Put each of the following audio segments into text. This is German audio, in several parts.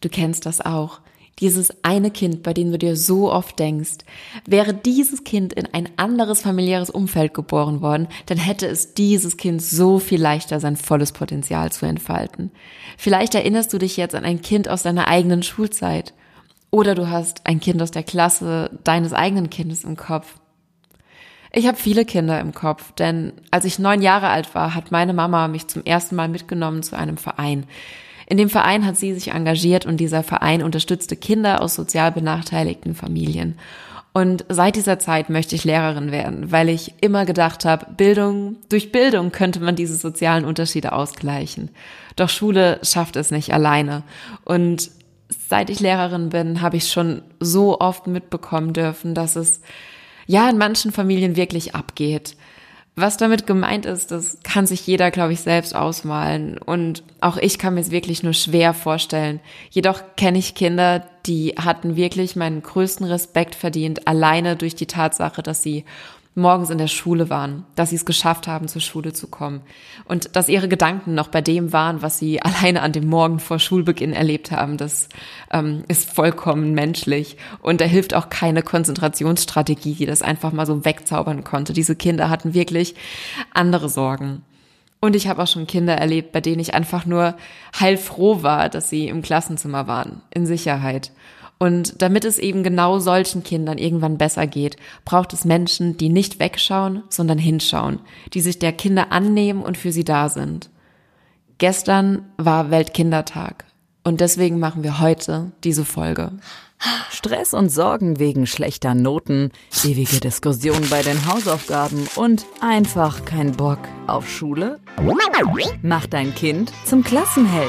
Du kennst das auch. Dieses eine Kind, bei dem du dir so oft denkst, wäre dieses Kind in ein anderes familiäres Umfeld geboren worden, dann hätte es dieses Kind so viel leichter sein volles Potenzial zu entfalten. Vielleicht erinnerst du dich jetzt an ein Kind aus deiner eigenen Schulzeit. Oder du hast ein Kind aus der Klasse deines eigenen Kindes im Kopf. Ich habe viele Kinder im Kopf, denn als ich neun Jahre alt war, hat meine Mama mich zum ersten Mal mitgenommen zu einem Verein. In dem Verein hat sie sich engagiert und dieser Verein unterstützte Kinder aus sozial benachteiligten Familien. Und seit dieser Zeit möchte ich Lehrerin werden, weil ich immer gedacht habe, Bildung, durch Bildung könnte man diese sozialen Unterschiede ausgleichen. Doch Schule schafft es nicht alleine. Und seit ich Lehrerin bin, habe ich schon so oft mitbekommen dürfen, dass es ja in manchen Familien wirklich abgeht. Was damit gemeint ist, das kann sich jeder, glaube ich, selbst ausmalen. Und auch ich kann mir es wirklich nur schwer vorstellen. Jedoch kenne ich Kinder, die hatten wirklich meinen größten Respekt verdient, alleine durch die Tatsache, dass sie morgens in der Schule waren, dass sie es geschafft haben, zur Schule zu kommen und dass ihre Gedanken noch bei dem waren, was sie alleine an dem Morgen vor Schulbeginn erlebt haben. Das ähm, ist vollkommen menschlich und da hilft auch keine Konzentrationsstrategie, die das einfach mal so wegzaubern konnte. Diese Kinder hatten wirklich andere Sorgen. Und ich habe auch schon Kinder erlebt, bei denen ich einfach nur heilfroh war, dass sie im Klassenzimmer waren, in Sicherheit. Und damit es eben genau solchen Kindern irgendwann besser geht, braucht es Menschen, die nicht wegschauen, sondern hinschauen, die sich der Kinder annehmen und für sie da sind. Gestern war Weltkindertag und deswegen machen wir heute diese Folge. Stress und Sorgen wegen schlechter Noten, ewige Diskussionen bei den Hausaufgaben und einfach kein Bock auf Schule? Mach dein Kind zum Klassenheld.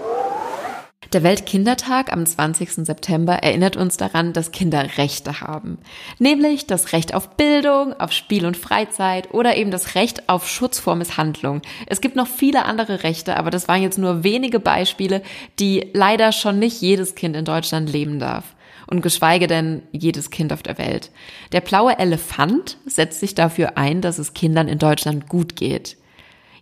Der Weltkindertag am 20. September erinnert uns daran, dass Kinder Rechte haben. Nämlich das Recht auf Bildung, auf Spiel und Freizeit oder eben das Recht auf Schutz vor Misshandlung. Es gibt noch viele andere Rechte, aber das waren jetzt nur wenige Beispiele, die leider schon nicht jedes Kind in Deutschland leben darf und geschweige denn jedes Kind auf der Welt. Der blaue Elefant setzt sich dafür ein, dass es Kindern in Deutschland gut geht.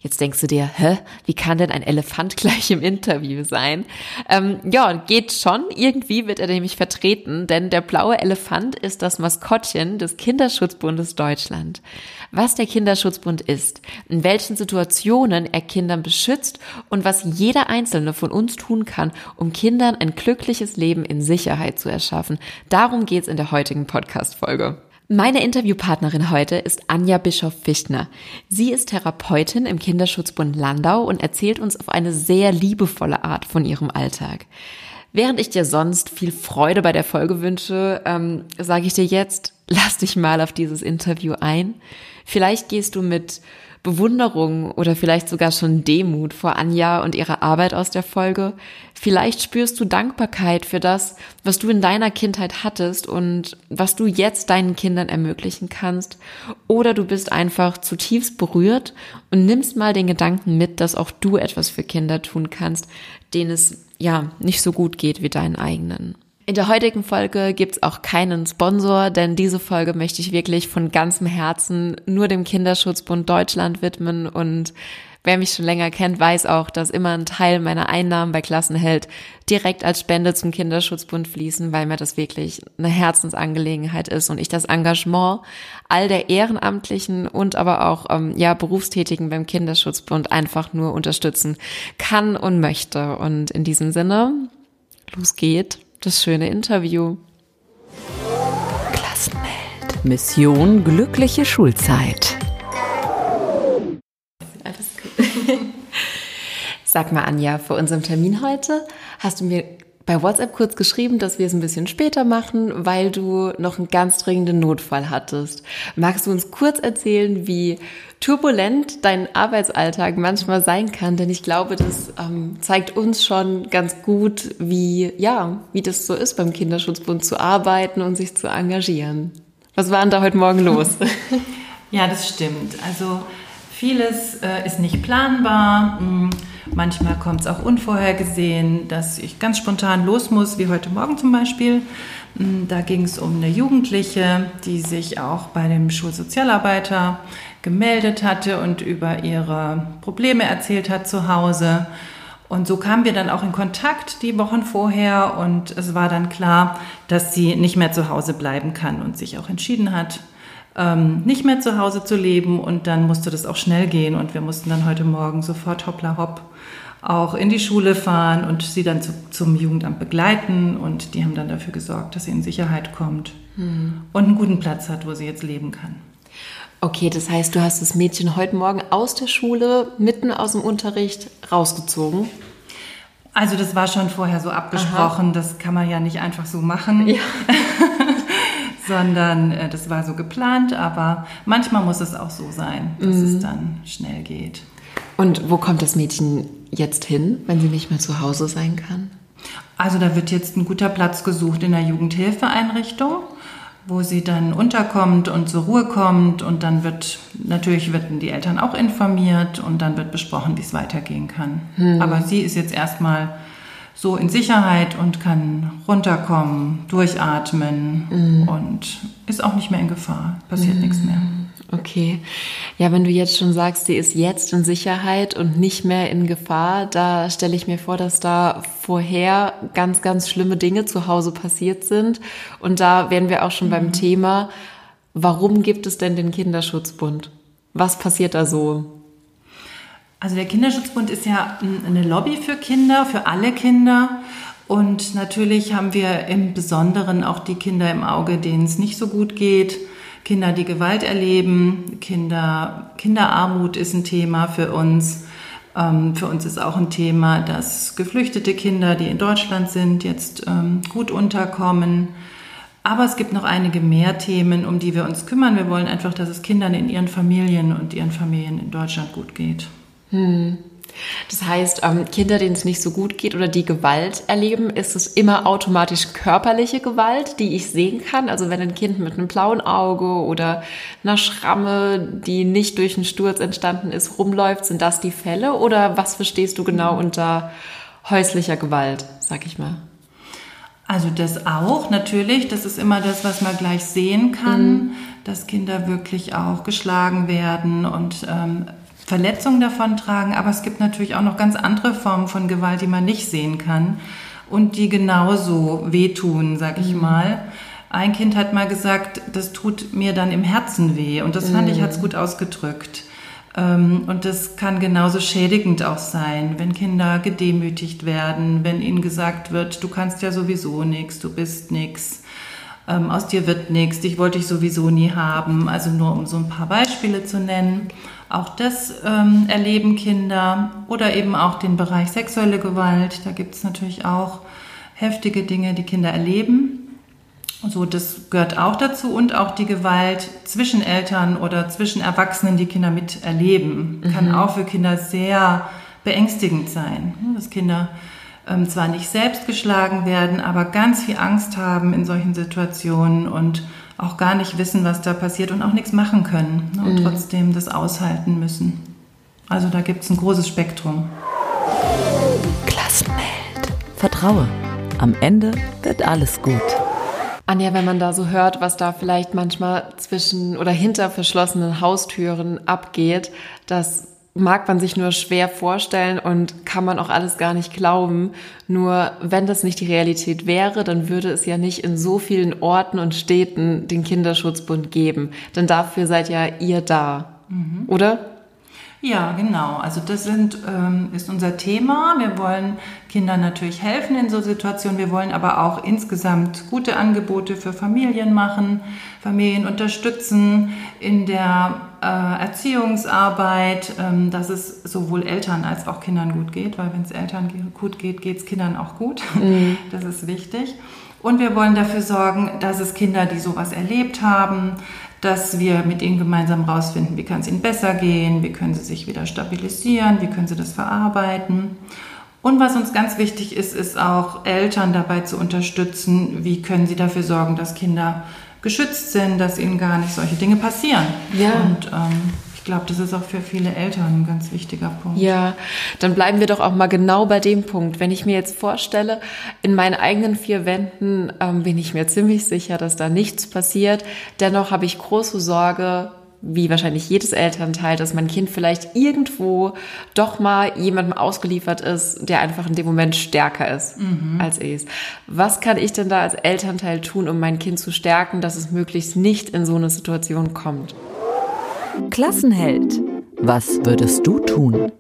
Jetzt denkst du dir, hä, wie kann denn ein Elefant gleich im Interview sein? Ähm, ja, geht schon. Irgendwie wird er nämlich vertreten, denn der blaue Elefant ist das Maskottchen des Kinderschutzbundes Deutschland. Was der Kinderschutzbund ist, in welchen Situationen er Kindern beschützt und was jeder Einzelne von uns tun kann, um Kindern ein glückliches Leben in Sicherheit zu erschaffen. Darum geht's in der heutigen Podcast-Folge. Meine Interviewpartnerin heute ist Anja Bischoff-Fichtner. Sie ist Therapeutin im Kinderschutzbund Landau und erzählt uns auf eine sehr liebevolle Art von ihrem Alltag. Während ich dir sonst viel Freude bei der Folge wünsche, ähm, sage ich dir jetzt, lass dich mal auf dieses Interview ein. Vielleicht gehst du mit Bewunderung oder vielleicht sogar schon Demut vor Anja und ihrer Arbeit aus der Folge. Vielleicht spürst du Dankbarkeit für das, was du in deiner Kindheit hattest und was du jetzt deinen Kindern ermöglichen kannst. Oder du bist einfach zutiefst berührt und nimmst mal den Gedanken mit, dass auch du etwas für Kinder tun kannst, denen es ja nicht so gut geht wie deinen eigenen. In der heutigen Folge gibt's auch keinen Sponsor, denn diese Folge möchte ich wirklich von ganzem Herzen nur dem Kinderschutzbund Deutschland widmen und Wer mich schon länger kennt, weiß auch, dass immer ein Teil meiner Einnahmen bei Klassenheld direkt als Spende zum Kinderschutzbund fließen, weil mir das wirklich eine Herzensangelegenheit ist und ich das Engagement all der Ehrenamtlichen und aber auch ähm, ja Berufstätigen beim Kinderschutzbund einfach nur unterstützen kann und möchte. Und in diesem Sinne, los geht das schöne Interview. Klassenheld. Mission glückliche Schulzeit. Alles gut. Sag mal, Anja, vor unserem Termin heute hast du mir bei WhatsApp kurz geschrieben, dass wir es ein bisschen später machen, weil du noch einen ganz dringenden Notfall hattest. Magst du uns kurz erzählen, wie turbulent dein Arbeitsalltag manchmal sein kann? Denn ich glaube, das ähm, zeigt uns schon ganz gut, wie, ja, wie das so ist, beim Kinderschutzbund zu arbeiten und sich zu engagieren. Was war denn da heute Morgen los? ja, das stimmt. Also vieles äh, ist nicht planbar. Hm, manchmal kommt es auch unvorhergesehen, dass ich ganz spontan los muss, wie heute Morgen zum Beispiel. Hm, da ging es um eine Jugendliche, die sich auch bei dem Schulsozialarbeiter gemeldet hatte und über ihre Probleme erzählt hat zu Hause. Und so kamen wir dann auch in Kontakt die Wochen vorher und es war dann klar, dass sie nicht mehr zu Hause bleiben kann und sich auch entschieden hat, ähm, nicht mehr zu Hause zu leben. Und dann musste das auch schnell gehen und wir mussten dann heute Morgen sofort hoppla hopp auch in die Schule fahren und sie dann zu, zum Jugendamt begleiten und die haben dann dafür gesorgt, dass sie in Sicherheit kommt mhm. und einen guten Platz hat, wo sie jetzt leben kann. Okay, das heißt, du hast das Mädchen heute Morgen aus der Schule, mitten aus dem Unterricht rausgezogen. Also das war schon vorher so abgesprochen, Aha. das kann man ja nicht einfach so machen, ja. sondern äh, das war so geplant, aber manchmal muss es auch so sein, dass mhm. es dann schnell geht. Und wo kommt das Mädchen jetzt hin, wenn sie nicht mehr zu Hause sein kann? Also da wird jetzt ein guter Platz gesucht in der Jugendhilfeeinrichtung wo sie dann unterkommt und zur Ruhe kommt und dann wird natürlich werden die Eltern auch informiert und dann wird besprochen, wie es weitergehen kann. Hm. Aber sie ist jetzt erstmal so in Sicherheit und kann runterkommen, durchatmen hm. und ist auch nicht mehr in Gefahr, passiert hm. nichts mehr. Okay. Ja, wenn du jetzt schon sagst, sie ist jetzt in Sicherheit und nicht mehr in Gefahr, da stelle ich mir vor, dass da vorher ganz, ganz schlimme Dinge zu Hause passiert sind. Und da wären wir auch schon mhm. beim Thema, warum gibt es denn den Kinderschutzbund? Was passiert da so? Also der Kinderschutzbund ist ja eine Lobby für Kinder, für alle Kinder. Und natürlich haben wir im Besonderen auch die Kinder im Auge, denen es nicht so gut geht Kinder, die Gewalt erleben, Kinder, Kinderarmut ist ein Thema für uns. Ähm, für uns ist auch ein Thema, dass geflüchtete Kinder, die in Deutschland sind, jetzt ähm, gut unterkommen. Aber es gibt noch einige mehr Themen, um die wir uns kümmern. Wir wollen einfach, dass es Kindern in ihren Familien und ihren Familien in Deutschland gut geht. Hm. Das heißt, ähm, Kinder, denen es nicht so gut geht oder die Gewalt erleben, ist es immer automatisch körperliche Gewalt, die ich sehen kann. Also wenn ein Kind mit einem blauen Auge oder einer Schramme, die nicht durch einen Sturz entstanden ist, rumläuft, sind das die Fälle? Oder was verstehst du genau unter häuslicher Gewalt, sag ich mal? Also das auch, natürlich. Das ist immer das, was man gleich sehen kann, mhm. dass Kinder wirklich auch geschlagen werden und ähm, Verletzungen davon tragen, aber es gibt natürlich auch noch ganz andere Formen von Gewalt, die man nicht sehen kann und die genauso wehtun, sag ich mhm. mal. Ein Kind hat mal gesagt, das tut mir dann im Herzen weh und das fand mhm. ich hat's gut ausgedrückt. Ähm, und das kann genauso schädigend auch sein, wenn Kinder gedemütigt werden, wenn ihnen gesagt wird, du kannst ja sowieso nichts, du bist nichts, ähm, aus dir wird nichts, dich wollte ich sowieso nie haben. Also nur um so ein paar Beispiele zu nennen. Auch das ähm, erleben Kinder oder eben auch den Bereich sexuelle Gewalt. Da gibt es natürlich auch heftige Dinge, die Kinder erleben. So, das gehört auch dazu und auch die Gewalt zwischen Eltern oder zwischen Erwachsenen, die Kinder miterleben, mhm. kann auch für Kinder sehr beängstigend sein. Dass Kinder ähm, zwar nicht selbst geschlagen werden, aber ganz viel Angst haben in solchen Situationen und auch gar nicht wissen, was da passiert und auch nichts machen können ne, und mhm. trotzdem das aushalten müssen. Also da gibt es ein großes Spektrum. Klassenheld. Vertraue. Am Ende wird alles gut. Anja, wenn man da so hört, was da vielleicht manchmal zwischen oder hinter verschlossenen Haustüren abgeht, das mag man sich nur schwer vorstellen und kann man auch alles gar nicht glauben. Nur wenn das nicht die Realität wäre, dann würde es ja nicht in so vielen Orten und Städten den Kinderschutzbund geben. Denn dafür seid ja ihr da, mhm. oder? Ja, genau. Also das sind, ähm, ist unser Thema. Wir wollen Kindern natürlich helfen in so Situationen. Wir wollen aber auch insgesamt gute Angebote für Familien machen, Familien unterstützen in der äh, Erziehungsarbeit, ähm, dass es sowohl Eltern als auch Kindern gut geht, weil wenn es Eltern gut geht, geht es Kindern auch gut. Mhm. Das ist wichtig. Und wir wollen dafür sorgen, dass es Kinder, die sowas erlebt haben, dass wir mit ihnen gemeinsam rausfinden, wie kann es ihnen besser gehen, wie können sie sich wieder stabilisieren, wie können sie das verarbeiten. Und was uns ganz wichtig ist, ist auch Eltern dabei zu unterstützen, wie können sie dafür sorgen, dass Kinder geschützt sind, dass ihnen gar nicht solche Dinge passieren. Ja. Und ähm, ich glaube, das ist auch für viele Eltern ein ganz wichtiger Punkt. Ja, dann bleiben wir doch auch mal genau bei dem Punkt. Wenn ich mir jetzt vorstelle, in meinen eigenen vier Wänden ähm, bin ich mir ziemlich sicher, dass da nichts passiert. Dennoch habe ich große Sorge, wie wahrscheinlich jedes Elternteil, dass mein Kind vielleicht irgendwo doch mal jemandem ausgeliefert ist, der einfach in dem Moment stärker ist als ich. Was kann ich denn da als Elternteil tun, um mein Kind zu stärken, dass es möglichst nicht in so eine Situation kommt? Klassenheld. Was würdest du tun?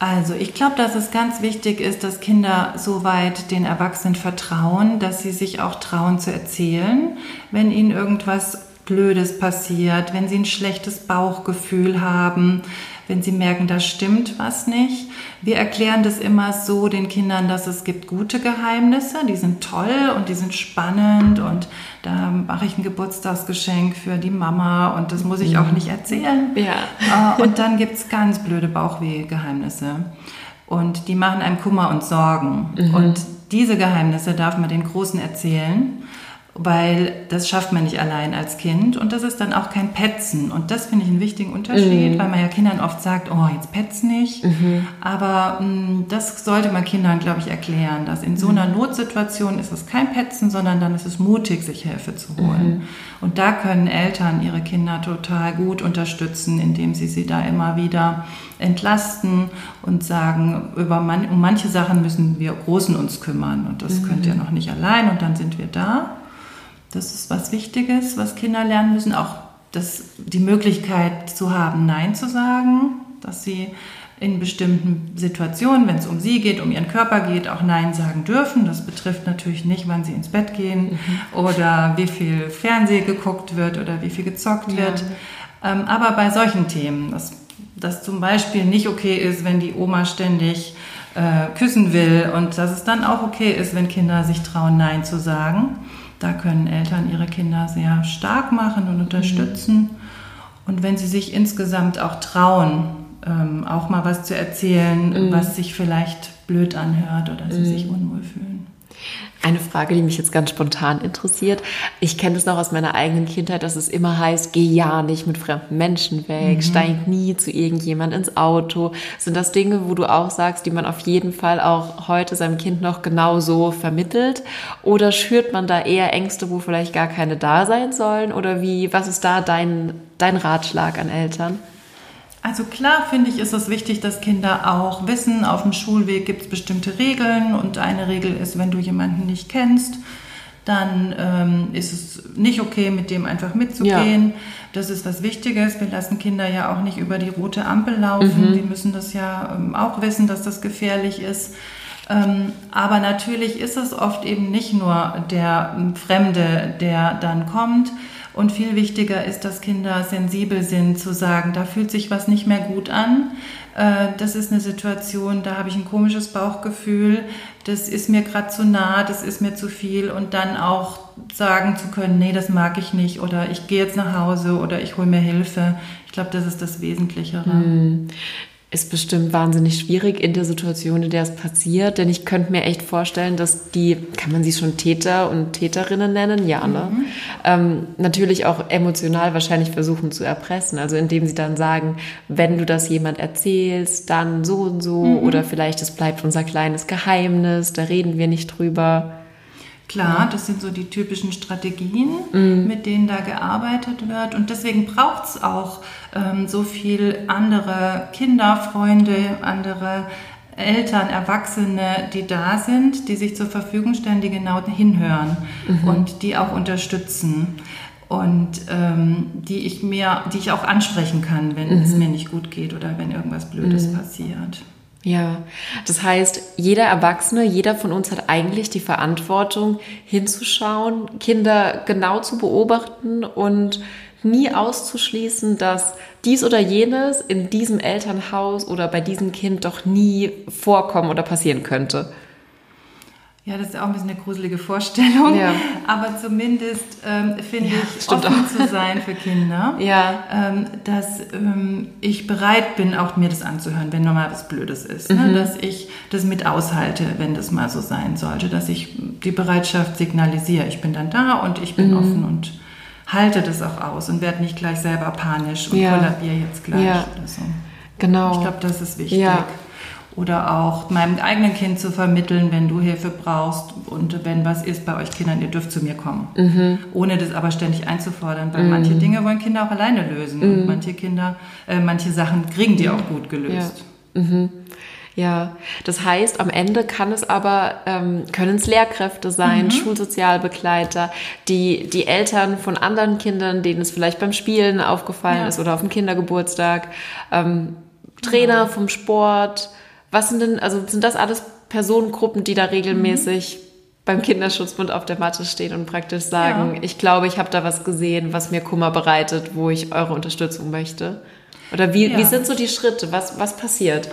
Also ich glaube, dass es ganz wichtig ist, dass Kinder soweit den Erwachsenen vertrauen, dass sie sich auch trauen zu erzählen, wenn ihnen irgendwas Blödes passiert, wenn sie ein schlechtes Bauchgefühl haben, wenn sie merken, da stimmt was nicht. Wir erklären das immer so den Kindern, dass es gibt gute Geheimnisse, die sind toll und die sind spannend und da mache ich ein Geburtstagsgeschenk für die Mama und das muss ich auch nicht erzählen. Ja. Äh, Und dann gibt es ganz blöde Bauchweh-Geheimnisse. Und die machen einem Kummer und Sorgen. Und diese Geheimnisse darf man den Großen erzählen, weil das schafft man nicht allein als Kind. Und das ist dann auch kein Petzen. Und das finde ich einen wichtigen Unterschied, weil man ja Kindern oft sagt, oh, jetzt petz nicht. Aber mh, das sollte man Kindern, glaube ich, erklären, dass in so einer Notsituation ist es kein Petzen, sondern dann ist es mutig, sich Hilfe zu holen. Und da können Eltern ihre Kinder total gut unterstützen, indem sie sie da immer wieder entlasten und sagen, über man, um manche Sachen müssen wir Großen uns kümmern und das könnt ihr noch nicht allein und dann sind wir da. Das ist was Wichtiges, was Kinder lernen müssen. Auch das, die Möglichkeit zu haben, Nein zu sagen, dass sie in bestimmten Situationen, wenn es um sie geht, um ihren Körper geht, auch Nein sagen dürfen. Das betrifft natürlich nicht, wann sie ins Bett gehen oder wie viel Fernseh geguckt wird oder wie viel gezockt wird. Ähm, aber bei solchen Themen, dass, dass zum Beispiel nicht okay ist, wenn die Oma ständig äh, küssen will und dass es dann auch okay ist, wenn Kinder sich trauen, Nein zu sagen. Da können Eltern ihre Kinder sehr stark machen und unterstützen. Und wenn sie sich insgesamt auch trauen, ähm, auch mal was zu erzählen, was sich vielleicht blöd anhört oder sie sich unwohl fühlen. Eine Frage, die mich jetzt ganz spontan interessiert. Ich kenne es noch aus meiner eigenen Kindheit, dass es immer heißt, geh ja nicht mit fremden Menschen weg, steig nie zu irgendjemand ins Auto. Sind das Dinge, wo du auch sagst, die man auf jeden Fall auch heute seinem Kind noch genauso vermittelt? Oder schürt man da eher Ängste, wo vielleicht gar keine da sein sollen? Oder wie, was ist da dein, dein Ratschlag an Eltern? Also klar finde ich, ist es wichtig, dass Kinder auch wissen, auf dem Schulweg gibt es bestimmte Regeln und eine Regel ist, wenn du jemanden nicht kennst, dann ähm, ist es nicht okay, mit dem einfach mitzugehen. Das ist was Wichtiges. Wir lassen Kinder ja auch nicht über die rote Ampel laufen. Die müssen das ja ähm, auch wissen, dass das gefährlich ist. Ähm, aber natürlich ist es oft eben nicht nur der ähm, Fremde, der dann kommt. Und viel wichtiger ist, dass Kinder sensibel sind, zu sagen, da fühlt sich was nicht mehr gut an. Äh, das ist eine Situation, da habe ich ein komisches Bauchgefühl, das ist mir gerade zu nah, das ist mir zu viel. Und dann auch sagen zu können, nee, das mag ich nicht oder ich gehe jetzt nach Hause oder ich hole mir Hilfe. Ich glaube, das ist das Wesentlichere. Ist bestimmt wahnsinnig schwierig in der Situation, in der es passiert, denn ich könnte mir echt vorstellen, dass die, kann man sie schon Täter und Täterinnen nennen? Ja, ne? Ähm, natürlich auch emotional wahrscheinlich versuchen zu erpressen, also indem sie dann sagen, wenn du das jemand erzählst, dann so und so oder vielleicht es bleibt unser kleines Geheimnis, da reden wir nicht drüber. Klar, das sind so die typischen Strategien, mit denen da gearbeitet wird. Und deswegen braucht es auch ähm, so viel andere Kinder, Freunde, andere Eltern, Erwachsene, die da sind, die sich zur Verfügung stellen, die genau hinhören und die auch unterstützen. Und ähm, die ich mir, die ich auch ansprechen kann, wenn es mir nicht gut geht oder wenn irgendwas Blödes passiert. Ja, das heißt, jeder Erwachsene, jeder von uns hat eigentlich die Verantwortung, hinzuschauen, Kinder genau zu beobachten und nie auszuschließen, dass dies oder jenes in diesem Elternhaus oder bei diesem Kind doch nie vorkommen oder passieren könnte. Ja, das ist auch ein bisschen eine gruselige Vorstellung. Ja. Aber zumindest ähm, finde Ja, ich, offen auch. zu sein für Kinder. Ja. Ähm, dass ähm, ich bereit bin, auch mir das anzuhören, wenn nochmal was Blödes ist. Mhm. Ne? Dass ich das mit aushalte, wenn das mal so sein sollte. Dass ich die Bereitschaft signalisiere. Ich bin dann da und ich Mhm. bin offen und halte das auch aus und werde nicht gleich selber panisch und kollabiere jetzt gleich so. Genau. Ich glaube, das ist wichtig. Ja. Oder auch meinem eigenen Kind zu vermitteln, wenn du Hilfe brauchst und wenn was ist bei euch Kindern, ihr dürft zu mir kommen. Mhm. Ohne das aber ständig einzufordern, weil manche Dinge wollen Kinder auch alleine lösen Mhm. und manche Kinder, äh, manche Sachen kriegen die auch gut gelöst. Ja, das heißt, am Ende kann es aber, ähm, können es Lehrkräfte sein, Schulsozialbegleiter, die, die Eltern von anderen Kindern, denen es vielleicht beim Spielen aufgefallen Ja. ist oder auf dem Kindergeburtstag, ähm, Trainer vom Sport. Was sind denn, also sind das alles Personengruppen, die da regelmäßig beim Kinderschutzbund auf der Matte stehen und praktisch sagen, Ja. ich glaube, ich habe da was gesehen, was mir Kummer bereitet, wo ich eure Unterstützung möchte? Oder wie, wie Ja. sind so die Schritte? Was, was passiert?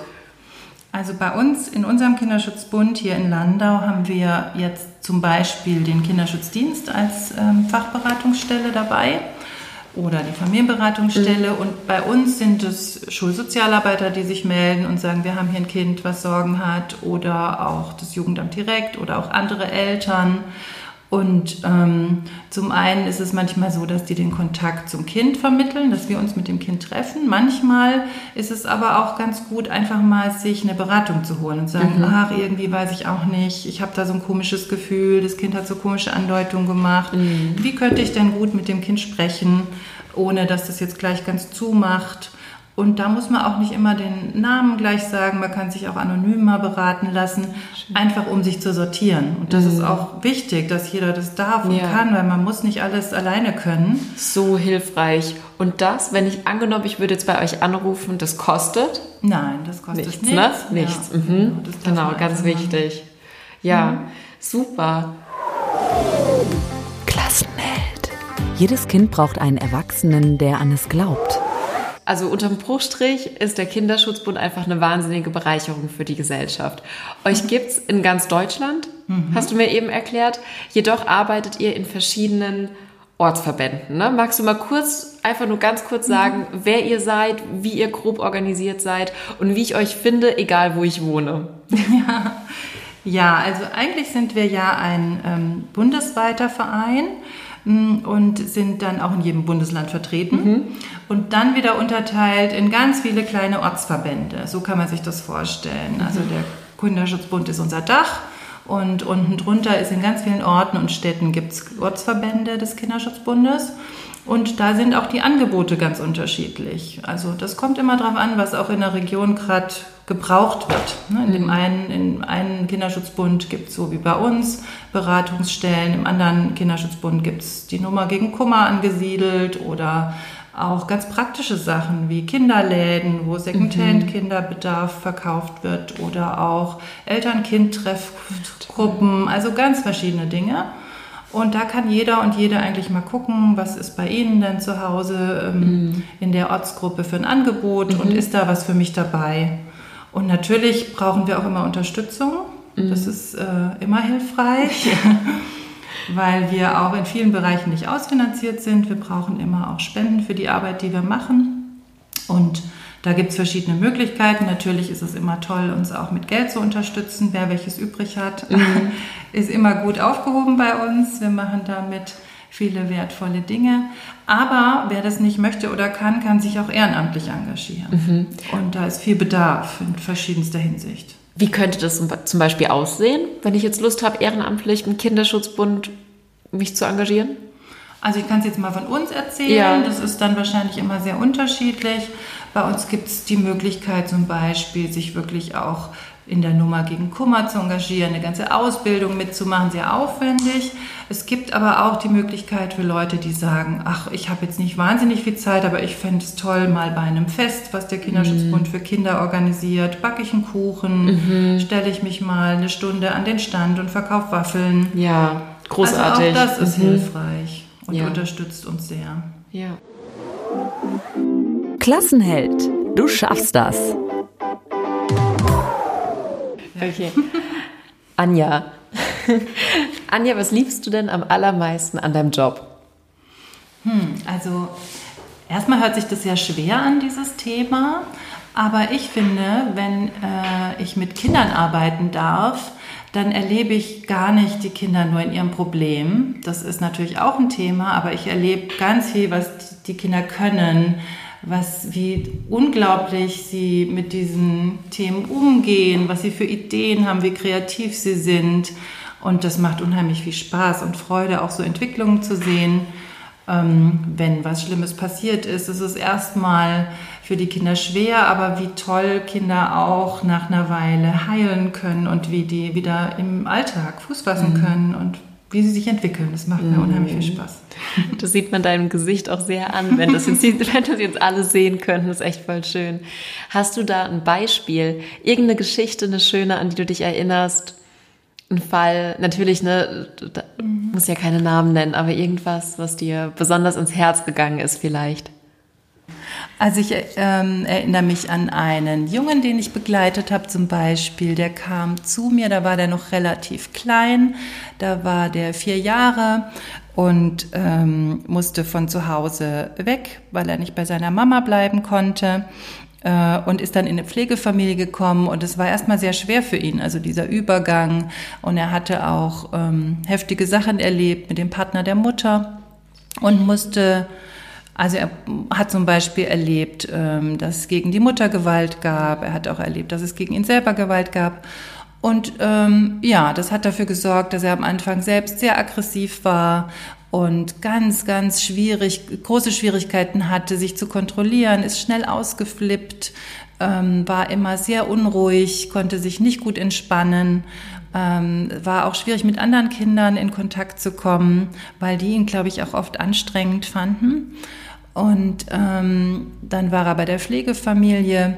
Also bei uns in unserem Kinderschutzbund hier in Landau haben wir jetzt zum Beispiel den Kinderschutzdienst als ähm, Fachberatungsstelle dabei oder die Familienberatungsstelle. Und bei uns sind es Schulsozialarbeiter, die sich melden und sagen, wir haben hier ein Kind, was Sorgen hat oder auch das Jugendamt direkt oder auch andere Eltern. Und ähm, zum einen ist es manchmal so, dass die den Kontakt zum Kind vermitteln, dass wir uns mit dem Kind treffen. Manchmal ist es aber auch ganz gut, einfach mal sich eine Beratung zu holen und sagen, ach, irgendwie weiß ich auch nicht, ich habe da so ein komisches Gefühl, das Kind hat so komische Andeutungen gemacht. Wie könnte ich denn gut mit dem Kind sprechen, ohne dass das jetzt gleich ganz zumacht? Und da muss man auch nicht immer den Namen gleich sagen, man kann sich auch anonym mal beraten lassen, einfach um sich zu sortieren. Und das ist auch wichtig, dass jeder das darf und Ja. kann, weil man muss nicht alles alleine können. so hilfreich. Und das, wenn ich angenommen, ich würde jetzt bei euch anrufen, das kostet Nein, das kostet nichts, nichts. ne? Nichts. Ja, Mhm. das darf Genau, man ganz machen. wichtig. Ja, super. Klassenheld. Jedes Kind braucht einen Erwachsenen, der an es glaubt. Also unterm Bruchstrich ist der Kinderschutzbund einfach eine wahnsinnige Bereicherung für die Gesellschaft. Euch gibt's in ganz Deutschland, hast du mir eben erklärt. Jedoch arbeitet ihr in verschiedenen Ortsverbänden. Ne? Magst du mal kurz, einfach nur ganz kurz sagen, wer ihr seid, wie ihr grob organisiert seid und wie ich euch finde, egal wo ich wohne? Ja, also eigentlich sind wir ja ein ähm, bundesweiter Verein und sind dann auch in jedem Bundesland vertreten und dann wieder unterteilt in ganz viele kleine Ortsverbände. So kann man sich das vorstellen. Also der Kinderschutzbund ist unser Dach und unten drunter ist in ganz vielen Orten und Städten gibt es Ortsverbände des Kinderschutzbundes. Und da sind auch die Angebote ganz unterschiedlich. Also das kommt immer darauf an, was auch in der Region gerade gebraucht wird. Ne, In dem einen, in einem Kinderschutzbund gibt es so wie bei uns Beratungsstellen, im anderen Kinderschutzbund gibt es die Nummer gegen Kummer angesiedelt oder auch ganz praktische Sachen wie Kinderläden, wo Secondhand-Kinderbedarf verkauft wird oder auch Eltern-Kind-Treffgruppen, also ganz verschiedene Dinge. Und da kann jeder und jede eigentlich mal gucken, was ist bei Ihnen denn zu Hause ähm, in der Ortsgruppe für ein Angebot und ist da was für mich dabei. Und natürlich brauchen wir auch immer Unterstützung. Das ist äh, immer hilfreich, weil wir auch in vielen Bereichen nicht ausfinanziert sind. Wir brauchen immer auch Spenden für die Arbeit, die wir machen. Und da gibt es verschiedene Möglichkeiten. Natürlich ist es immer toll, uns auch mit Geld zu unterstützen. Wer welches übrig hat, ist immer gut aufgehoben bei uns. Wir machen damit viele wertvolle Dinge. Aber wer das nicht möchte oder kann, kann sich auch ehrenamtlich engagieren. Und da ist viel Bedarf in verschiedenster Hinsicht. Wie könnte das zum Beispiel aussehen, wenn ich jetzt Lust habe, ehrenamtlich im Kinderschutzbund mich zu engagieren? Also ich kann es jetzt mal von uns erzählen. Ja. Das ist dann wahrscheinlich immer sehr unterschiedlich. Bei uns gibt es die Möglichkeit zum Beispiel, sich wirklich auch in der Nummer gegen Kummer zu engagieren, eine ganze Ausbildung mitzumachen, sehr aufwendig. Es gibt aber auch die Möglichkeit für Leute, die sagen, ach, ich habe jetzt nicht wahnsinnig viel Zeit, aber ich fände es toll, mal bei einem Fest, was der Kinderschutzbund für Kinder organisiert, backe ich einen Kuchen, stelle ich mich mal eine Stunde an den Stand und verkaufe Waffeln. Ja, großartig. Also auch das ist Mhm. hilfreich und Ja. unterstützt uns sehr. Ja. Klassenheld, du schaffst das. Okay. Anja, Anja, was liebst du denn am allermeisten an deinem Job? Hm, also erstmal hört sich das ja schwer an, dieses Thema. Aber ich finde, wenn äh, ich mit Kindern arbeiten darf, dann erlebe ich gar nicht die Kinder nur in ihrem Problem. Das ist natürlich auch ein Thema, aber ich erlebe ganz viel, was die Kinder können, was, wie unglaublich sie mit diesen Themen umgehen, was sie für Ideen haben, wie kreativ sie sind. Und das macht unheimlich viel Spaß und Freude, auch so Entwicklungen zu sehen. Ähm, wenn was Schlimmes passiert ist, ist es erstmal für die Kinder schwer, aber wie toll Kinder auch nach einer Weile heilen können und wie die wieder im Alltag Fuß fassen mhm. können und wie sie sich entwickeln. Das macht mir unheimlich viel Spaß. Das sieht man deinem Gesicht auch sehr an, wenn das jetzt, wenn das jetzt alle sehen könnten. Das ist echt voll schön. Hast du da ein Beispiel, irgendeine Geschichte, eine schöne, an die du dich erinnerst? Ein Fall, natürlich, ne, da mhm. muss ja keine Namen nennen, aber irgendwas, was dir besonders ins Herz gegangen ist vielleicht. Also ich ähm, erinnere mich an einen Jungen, den ich begleitet habe zum Beispiel. Der kam zu mir, da war der noch relativ klein, da war der vier Jahre und ähm, musste von zu Hause weg, weil er nicht bei seiner Mama bleiben konnte äh, und ist dann in eine Pflegefamilie gekommen. Und es war erstmal sehr schwer für ihn, also dieser Übergang. Und er hatte auch ähm, heftige Sachen erlebt mit dem Partner der Mutter und musste also er hat zum Beispiel erlebt, ähm, dass es gegen die Mutter Gewalt gab. Er hat auch erlebt, dass es gegen ihn selber Gewalt gab. Und ähm, ja, das hat dafür gesorgt, dass er am Anfang selbst sehr aggressiv war und ganz, ganz schwierig, große Schwierigkeiten hatte, sich zu kontrollieren, ist schnell ausgeflippt, ähm, war immer sehr unruhig, konnte sich nicht gut entspannen ähm, war auch schwierig, mit anderen Kindern in Kontakt zu kommen, weil die ihn, glaube ich, auch oft anstrengend fanden. Und ähm, dann war er bei der Pflegefamilie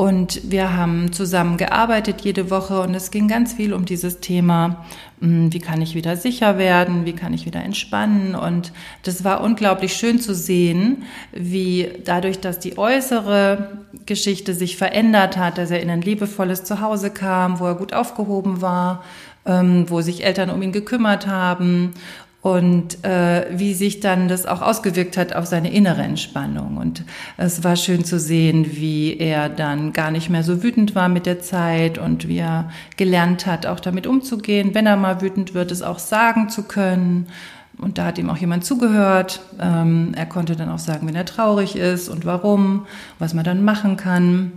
und wir haben zusammen gearbeitet jede Woche und es ging ganz viel um dieses Thema, hm, wie kann ich wieder sicher werden, wie kann ich wieder entspannen. Und das war unglaublich schön zu sehen, wie dadurch, dass die äußere Geschichte sich verändert hat, dass er in ein liebevolles Zuhause kam, wo er gut aufgehoben war, ähm, wo sich Eltern um ihn gekümmert haben und äh, wie sich dann das auch ausgewirkt hat auf seine innere Entspannung. Und es war schön zu sehen, wie er dann gar nicht mehr so wütend war mit der Zeit und wie er gelernt hat, auch damit umzugehen, wenn er mal wütend wird, es auch sagen zu können. Und da hat ihm auch jemand zugehört. Ähm, er konnte dann auch sagen, wenn er traurig ist und warum, was man dann machen kann.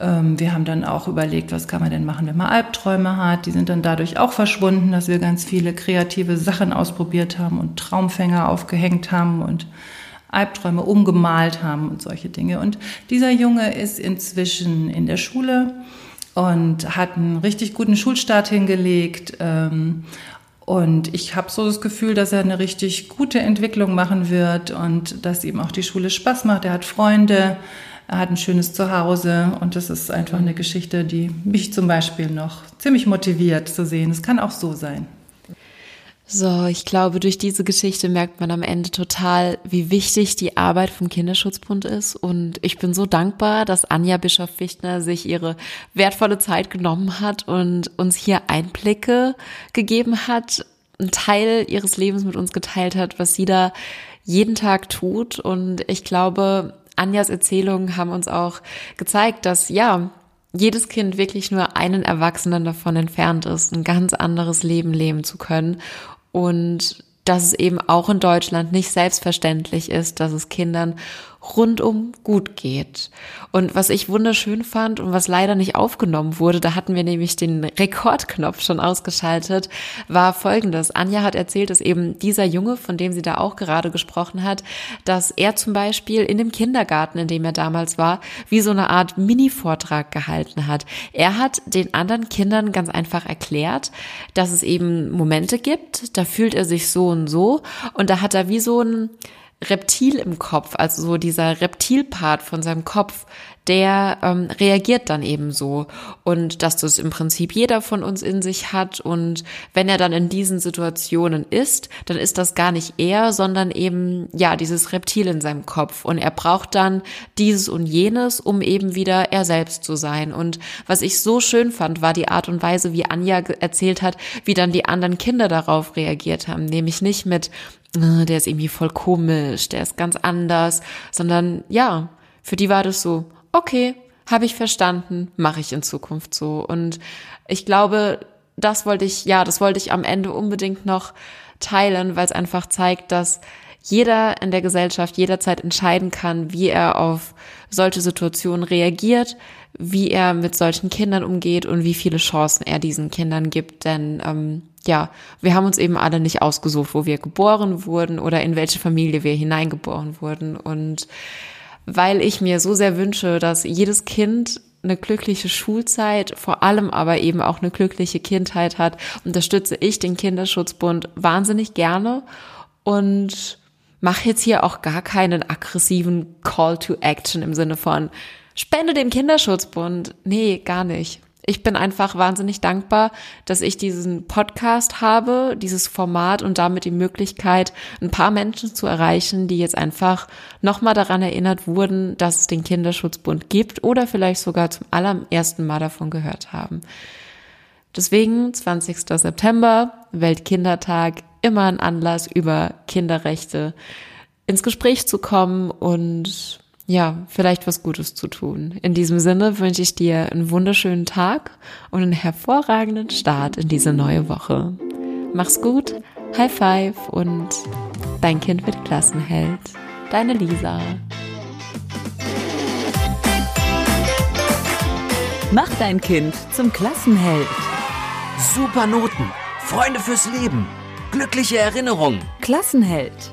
Ähm, wir haben dann auch überlegt, was kann man denn machen, wenn man Albträume hat. Die sind dann dadurch auch verschwunden, dass wir ganz viele kreative Sachen ausprobiert haben und Traumfänger aufgehängt haben und Albträume umgemalt haben und solche Dinge. Und dieser Junge ist inzwischen in der Schule und hat einen richtig guten Schulstart hingelegt. Ähm, und ich habe so das Gefühl, dass er eine richtig gute Entwicklung machen wird und dass ihm auch die Schule Spaß macht. Er hat Freunde. Er hat ein schönes Zuhause und das ist einfach eine Geschichte, die mich zum Beispiel noch ziemlich motiviert zu sehen. Es kann auch so sein. So, ich glaube, durch diese Geschichte merkt man am Ende total, wie wichtig die Arbeit vom Kinderschutzbund ist. Und ich bin so dankbar, dass Anja Bischof-Fichtner sich ihre wertvolle Zeit genommen hat und uns hier Einblicke gegeben hat, einen Teil ihres Lebens mit uns geteilt hat, was sie da jeden Tag tut. Und ich glaube, Anjas Erzählungen haben uns auch gezeigt, dass ja, jedes Kind wirklich nur einen Erwachsenen davon entfernt ist, ein ganz anderes Leben leben zu können. Und dass es eben auch in Deutschland nicht selbstverständlich ist, dass es Kindern rundum gut geht. Und was ich wunderschön fand und was leider nicht aufgenommen wurde, da hatten wir nämlich den Rekordknopf schon ausgeschaltet, war folgendes. Anja hat erzählt, dass eben dieser Junge, von dem sie da auch gerade gesprochen hat, dass er zum Beispiel in dem Kindergarten, in dem er damals war, wie so eine Art Mini-Vortrag gehalten hat. Er hat den anderen Kindern ganz einfach erklärt, dass es eben Momente gibt, da fühlt er sich so und so und da hat er wie so ein Reptil im Kopf, also so dieser Reptilpart von seinem Kopf, der ähm, reagiert dann eben so. Und dass das im Prinzip jeder von uns in sich hat. Und wenn er dann in diesen Situationen ist, dann ist das gar nicht er, sondern eben, ja, dieses Reptil in seinem Kopf. Und er braucht dann dieses und jenes, um eben wieder er selbst zu sein. Und was ich so schön fand, war die Art und Weise, wie Anja erzählt hat, wie dann die anderen Kinder darauf reagiert haben. Nämlich nicht mit, der ist irgendwie voll komisch, der ist ganz anders, sondern ja, für die war das so, okay, habe ich verstanden, mache ich in Zukunft so. Und ich glaube, das wollte ich, ja, das wollte ich am Ende unbedingt noch teilen, weil es einfach zeigt, dass jeder in der Gesellschaft jederzeit entscheiden kann, wie er auf solche Situationen reagiert, wie er mit solchen Kindern umgeht und wie viele Chancen er diesen Kindern gibt. Denn ähm, ja, wir haben uns eben alle nicht ausgesucht, wo wir geboren wurden oder in welche Familie wir hineingeboren wurden. Und weil ich mir so sehr wünsche, dass jedes Kind eine glückliche Schulzeit, vor allem aber eben auch eine glückliche Kindheit hat, unterstütze ich den Kinderschutzbund wahnsinnig gerne und mache jetzt hier auch gar keinen aggressiven Call to Action im Sinne von Spende dem Kinderschutzbund. Nee, gar nicht. Ich bin einfach wahnsinnig dankbar, dass ich diesen Podcast habe, dieses Format und damit die Möglichkeit, ein paar Menschen zu erreichen, die jetzt einfach nochmal daran erinnert wurden, dass es den Kinderschutzbund gibt oder vielleicht sogar zum allerersten Mal davon gehört haben. Deswegen 20. September, Weltkindertag, immer ein Anlass, über Kinderrechte ins Gespräch zu kommen und ja, vielleicht was Gutes zu tun. In diesem Sinne wünsche ich dir einen wunderschönen Tag und einen hervorragenden Start in diese neue Woche. Mach's gut, High Five und dein Kind wird Klassenheld. Deine Lisa. Mach dein Kind zum Klassenheld. Super Noten, Freunde fürs Leben, glückliche Erinnerungen. Klassenheld.